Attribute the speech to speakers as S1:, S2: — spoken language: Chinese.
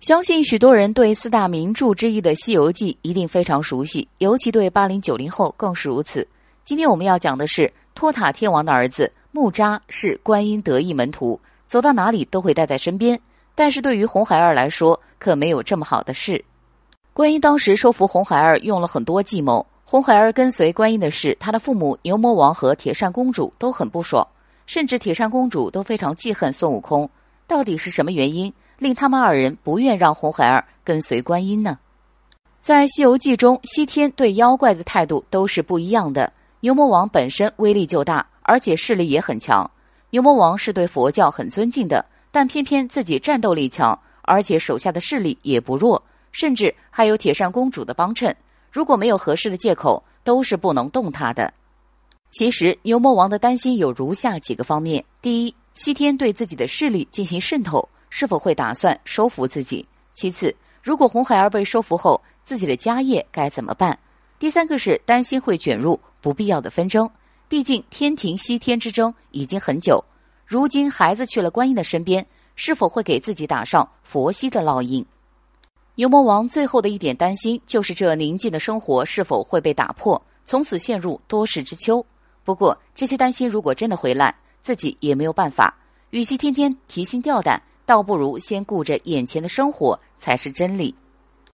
S1: 相信许多人对四大名著之一的《西游记》一定非常熟悉，尤其对八零九零后更是如此。今天我们要讲的是托塔天王的儿子木吒是观音得意门徒，走到哪里都会带在身边。但是对于红孩儿来说，可没有这么好的事。观音当时收服红孩儿用了很多计谋，红孩儿跟随观音的事，他的父母牛魔王和铁扇公主都很不爽，甚至铁扇公主都非常记恨孙悟空。到底是什么原因？令他们二人不愿让红孩儿跟随观音呢？在《西游记》中，西天对妖怪的态度都是不一样的。牛魔王本身威力就大，而且势力也很强。牛魔王是对佛教很尊敬的，但偏偏自己战斗力强，而且手下的势力也不弱，甚至还有铁扇公主的帮衬。如果没有合适的借口，都是不能动他的。其实，牛魔王的担心有如下几个方面：第一，西天对自己的势力进行渗透。是否会打算收服自己？其次，如果红孩儿被收服后，自己的家业该怎么办？第三个是担心会卷入不必要的纷争。毕竟天庭西天之争已经很久，如今孩子去了观音的身边，是否会给自己打上佛系的烙印？牛魔王最后的一点担心就是这宁静的生活是否会被打破，从此陷入多事之秋。不过这些担心如果真的回来，自己也没有办法。与其天天提心吊胆。倒不如先顾着眼前的生活才是真理。